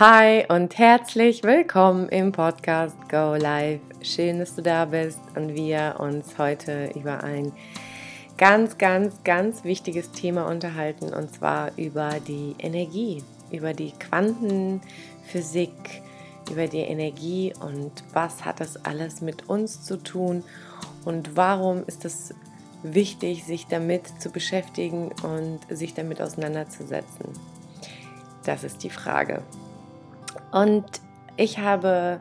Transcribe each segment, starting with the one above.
Hi und herzlich willkommen im Podcast Go Live. Schön, dass du da bist und wir uns heute über ein ganz, ganz, ganz wichtiges Thema unterhalten und zwar über die Energie, über die Quantenphysik, über die Energie und was hat das alles mit uns zu tun und warum ist es wichtig, sich damit zu beschäftigen und sich damit auseinanderzusetzen. Das ist die Frage. Und ich habe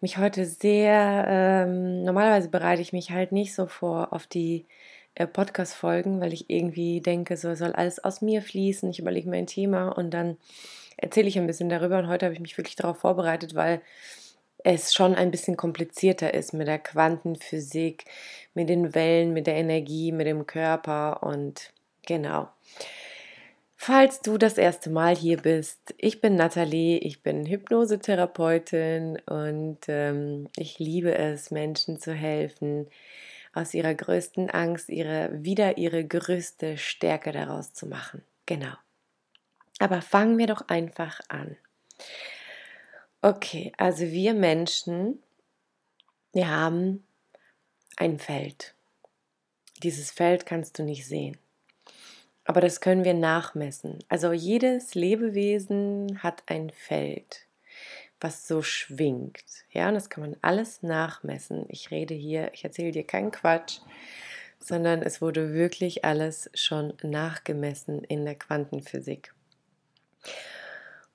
mich heute sehr, ähm, normalerweise bereite ich mich halt nicht so vor auf die äh, Podcast-Folgen, weil ich irgendwie denke, so soll alles aus mir fließen. Ich überlege mir ein Thema und dann erzähle ich ein bisschen darüber. Und heute habe ich mich wirklich darauf vorbereitet, weil es schon ein bisschen komplizierter ist mit der Quantenphysik, mit den Wellen, mit der Energie, mit dem Körper und genau. Falls du das erste Mal hier bist, ich bin Nathalie, ich bin Hypnosetherapeutin und ähm, ich liebe es, Menschen zu helfen, aus ihrer größten Angst ihre, wieder ihre größte Stärke daraus zu machen. Genau. Aber fangen wir doch einfach an. Okay, also wir Menschen, wir haben ein Feld. Dieses Feld kannst du nicht sehen. Aber das können wir nachmessen. Also jedes Lebewesen hat ein Feld, was so schwingt. Ja, und das kann man alles nachmessen. Ich rede hier, ich erzähle dir keinen Quatsch, sondern es wurde wirklich alles schon nachgemessen in der Quantenphysik.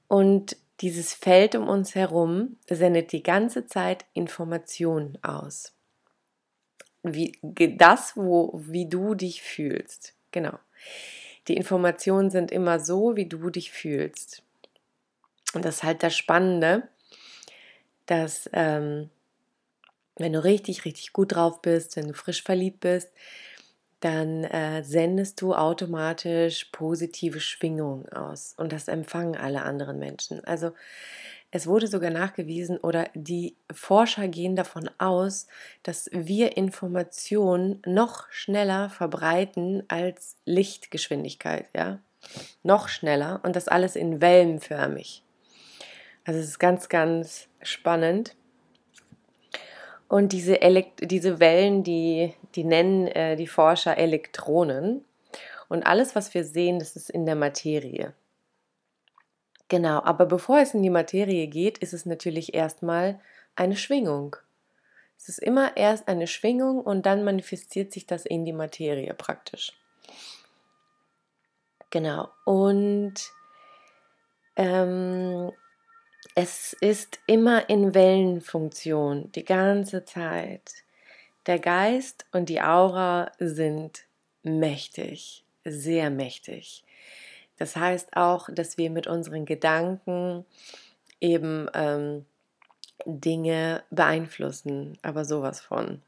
Und dieses Feld um uns herum sendet die ganze Zeit Informationen aus. Wie, das, wo, wie du dich fühlst. Genau. Die Informationen sind immer so, wie du dich fühlst. Und das ist halt das Spannende, dass ähm, wenn du richtig, richtig gut drauf bist, wenn du frisch verliebt bist, dann äh, sendest du automatisch positive Schwingungen aus. Und das empfangen alle anderen Menschen. Also es wurde sogar nachgewiesen oder die Forscher gehen davon aus, dass wir Informationen noch schneller verbreiten als Lichtgeschwindigkeit, ja? Noch schneller und das alles in wellenförmig. Also es ist ganz, ganz spannend. Und diese, Elekt diese Wellen, die, die nennen äh, die Forscher Elektronen. Und alles, was wir sehen, das ist in der Materie. Genau, aber bevor es in die Materie geht, ist es natürlich erstmal eine Schwingung. Es ist immer erst eine Schwingung und dann manifestiert sich das in die Materie praktisch. Genau, und ähm, es ist immer in Wellenfunktion die ganze Zeit. Der Geist und die Aura sind mächtig, sehr mächtig. Das heißt auch, dass wir mit unseren Gedanken eben ähm, Dinge beeinflussen, aber sowas von.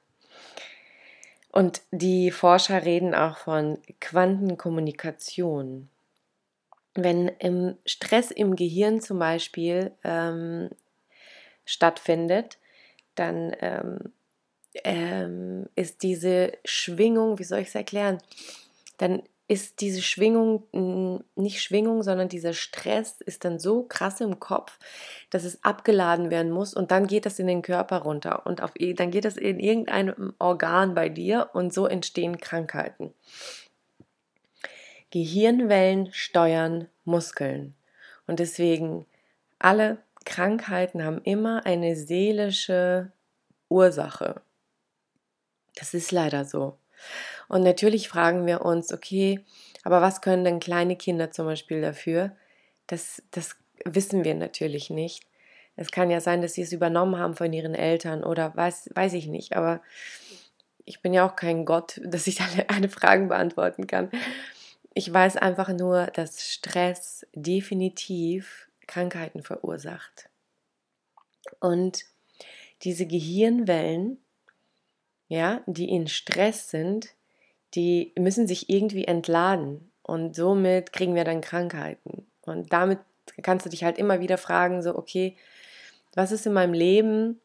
Und die Forscher reden auch von Quantenkommunikation. Wenn im Stress im Gehirn zum Beispiel ähm, stattfindet, dann ähm, ähm, ist diese Schwingung, wie soll ich es erklären, dann ist diese Schwingung nicht Schwingung, sondern dieser Stress ist dann so krass im Kopf, dass es abgeladen werden muss und dann geht das in den Körper runter und auf, dann geht das in irgendeinem Organ bei dir und so entstehen Krankheiten. Gehirnwellen steuern Muskeln und deswegen alle Krankheiten haben immer eine seelische Ursache. Das ist leider so. Und natürlich fragen wir uns, okay, aber was können denn kleine Kinder zum Beispiel dafür? Das, das wissen wir natürlich nicht. Es kann ja sein, dass sie es übernommen haben von ihren Eltern oder weiß, weiß ich nicht. Aber ich bin ja auch kein Gott, dass ich alle, alle Fragen beantworten kann. Ich weiß einfach nur, dass Stress definitiv Krankheiten verursacht. Und diese Gehirnwellen, ja, die in Stress sind, die müssen sich irgendwie entladen und somit kriegen wir dann Krankheiten. Und damit kannst du dich halt immer wieder fragen, so, okay, was ist in meinem Leben,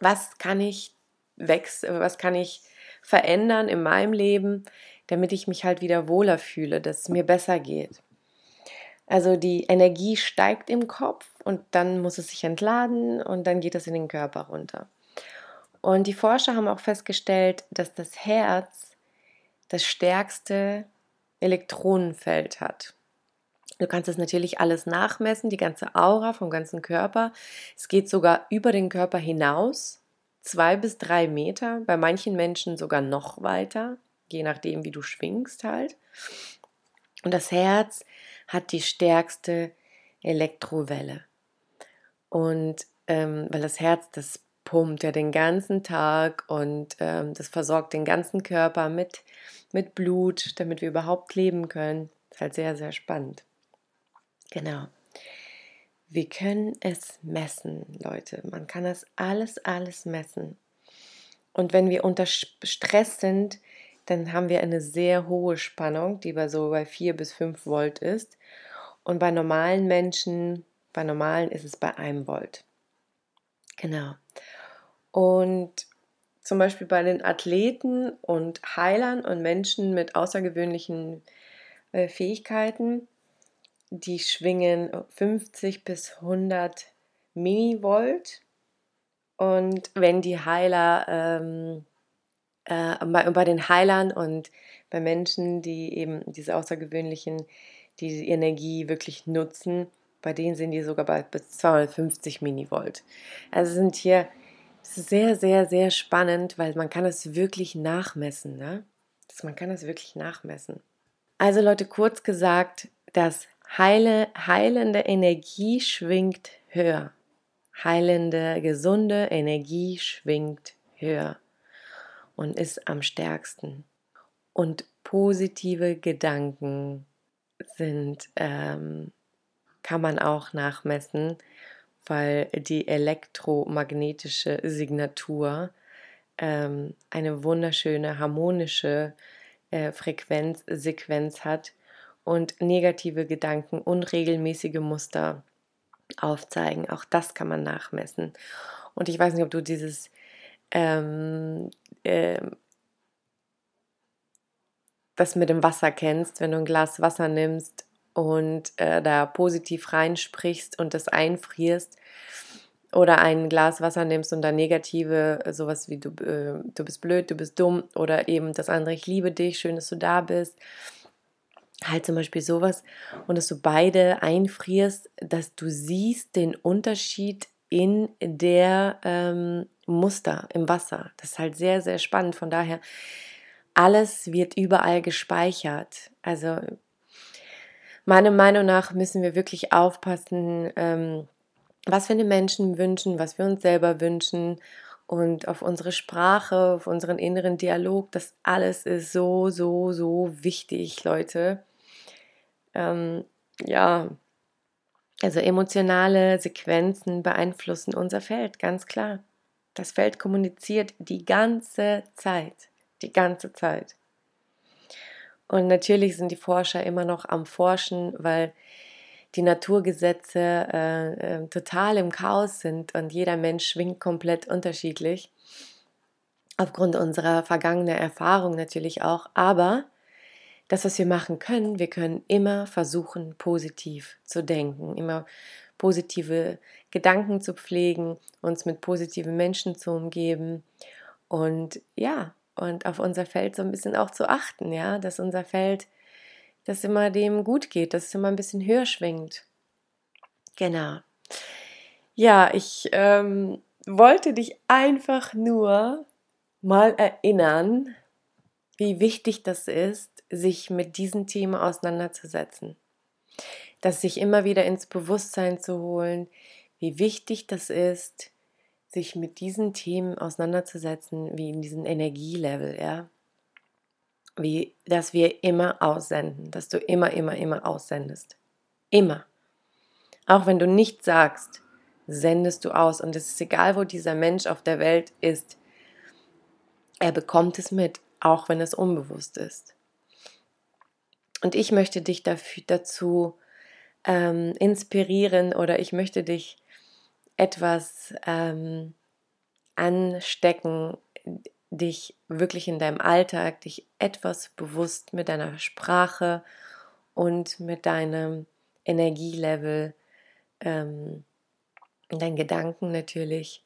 was kann ich wechseln, was kann ich verändern in meinem Leben, damit ich mich halt wieder wohler fühle, dass es mir besser geht. Also die Energie steigt im Kopf und dann muss es sich entladen und dann geht es in den Körper runter. Und die Forscher haben auch festgestellt, dass das Herz das stärkste Elektronenfeld hat. Du kannst das natürlich alles nachmessen, die ganze Aura vom ganzen Körper. Es geht sogar über den Körper hinaus, zwei bis drei Meter, bei manchen Menschen sogar noch weiter, je nachdem, wie du schwingst halt. Und das Herz hat die stärkste Elektrowelle. Und ähm, weil das Herz, das pumpt ja den ganzen Tag und ähm, das versorgt den ganzen Körper mit, mit Blut, damit wir überhaupt leben können. Ist halt sehr, sehr spannend. Genau. Wir können es messen, Leute. Man kann das alles, alles messen. Und wenn wir unter Stress sind, dann haben wir eine sehr hohe Spannung, die bei so bei 4 bis 5 Volt ist. Und bei normalen Menschen, bei normalen ist es bei 1 Volt. Genau. Und zum Beispiel bei den Athleten und Heilern und Menschen mit außergewöhnlichen äh, Fähigkeiten die schwingen 50 bis 100 Millivolt. Und wenn die Heiler, ähm, äh, bei, bei, den Heilern und bei Menschen, die eben diese außergewöhnlichen, diese Energie wirklich nutzen, bei denen sind die sogar bei bis 250 Millivolt. Also sind hier sehr, sehr, sehr spannend, weil man kann es wirklich nachmessen. Ne? man kann es wirklich nachmessen. Also Leute, kurz gesagt, das Heile, heilende Energie schwingt höher. Heilende, gesunde Energie schwingt höher und ist am stärksten. Und positive Gedanken sind, ähm, kann man auch nachmessen, weil die elektromagnetische Signatur ähm, eine wunderschöne harmonische äh, Frequenzsequenz hat und negative Gedanken, unregelmäßige Muster aufzeigen. Auch das kann man nachmessen. Und ich weiß nicht, ob du dieses ähm, äh, das mit dem Wasser kennst, wenn du ein Glas Wasser nimmst und äh, da positiv reinsprichst und das einfrierst oder ein Glas Wasser nimmst und da negative, sowas wie du, äh, du bist blöd, du bist dumm oder eben das andere, ich liebe dich, schön, dass du da bist halt zum Beispiel sowas und dass du beide einfrierst, dass du siehst den Unterschied in der ähm, Muster im Wasser. Das ist halt sehr, sehr spannend. Von daher, alles wird überall gespeichert. Also meiner Meinung nach müssen wir wirklich aufpassen, ähm, was wir den Menschen wünschen, was wir uns selber wünschen und auf unsere Sprache, auf unseren inneren Dialog. Das alles ist so, so, so wichtig, Leute ähm, ja, also emotionale Sequenzen beeinflussen unser Feld, ganz klar. Das Feld kommuniziert die ganze Zeit, die ganze Zeit. Und natürlich sind die Forscher immer noch am Forschen, weil die Naturgesetze äh, äh, total im Chaos sind und jeder Mensch schwingt komplett unterschiedlich. Aufgrund unserer vergangenen Erfahrung natürlich auch. Aber das, was wir machen können, wir können immer versuchen, positiv zu denken, immer positive Gedanken zu pflegen, uns mit positiven Menschen zu umgeben und ja, und auf unser Feld so ein bisschen auch zu achten, ja, dass unser Feld, dass immer dem gut geht, dass es immer ein bisschen höher schwingt. Genau. Ja, ich ähm, wollte dich einfach nur mal erinnern, wie wichtig das ist, sich mit diesen Themen auseinanderzusetzen. Das sich immer wieder ins Bewusstsein zu holen, wie wichtig das ist, sich mit diesen Themen auseinanderzusetzen, wie in diesem Energielevel, ja. Wie, dass wir immer aussenden, dass du immer, immer, immer aussendest. Immer. Auch wenn du nichts sagst, sendest du aus. Und es ist egal, wo dieser Mensch auf der Welt ist. Er bekommt es mit, auch wenn es unbewusst ist. Und ich möchte dich dafür, dazu ähm, inspirieren oder ich möchte dich etwas ähm, anstecken, dich wirklich in deinem Alltag, dich etwas bewusst mit deiner Sprache und mit deinem Energielevel, ähm, deinen Gedanken natürlich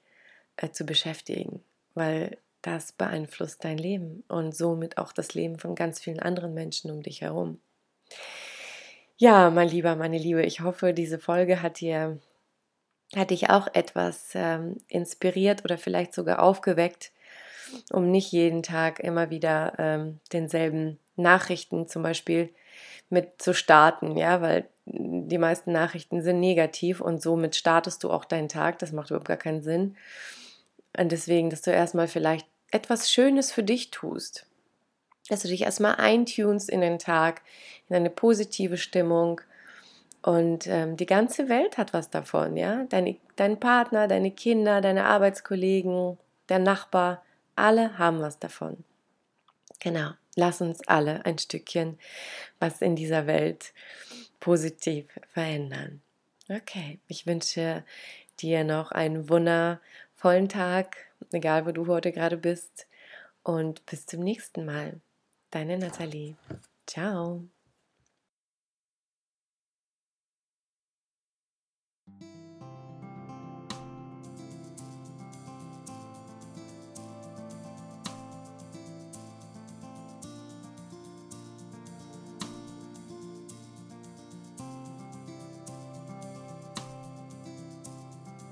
äh, zu beschäftigen, weil das beeinflusst dein Leben und somit auch das Leben von ganz vielen anderen Menschen um dich herum. Ja, mein Lieber, meine Liebe, ich hoffe, diese Folge hat dir hat dich auch etwas ähm, inspiriert oder vielleicht sogar aufgeweckt, um nicht jeden Tag immer wieder ähm, denselben Nachrichten zum Beispiel mit zu starten, ja, weil die meisten Nachrichten sind negativ und somit startest du auch deinen Tag. Das macht überhaupt gar keinen Sinn. Und deswegen, dass du erstmal vielleicht etwas Schönes für dich tust. Dass du dich erstmal eintunst in den Tag, in eine positive Stimmung. Und ähm, die ganze Welt hat was davon, ja. Deine, dein Partner, deine Kinder, deine Arbeitskollegen, der Nachbar, alle haben was davon. Genau. Lass uns alle ein Stückchen was in dieser Welt positiv verändern. Okay, ich wünsche dir noch einen wundervollen Tag, egal wo du heute gerade bist. Und bis zum nächsten Mal. Deine Nathalie. Ciao.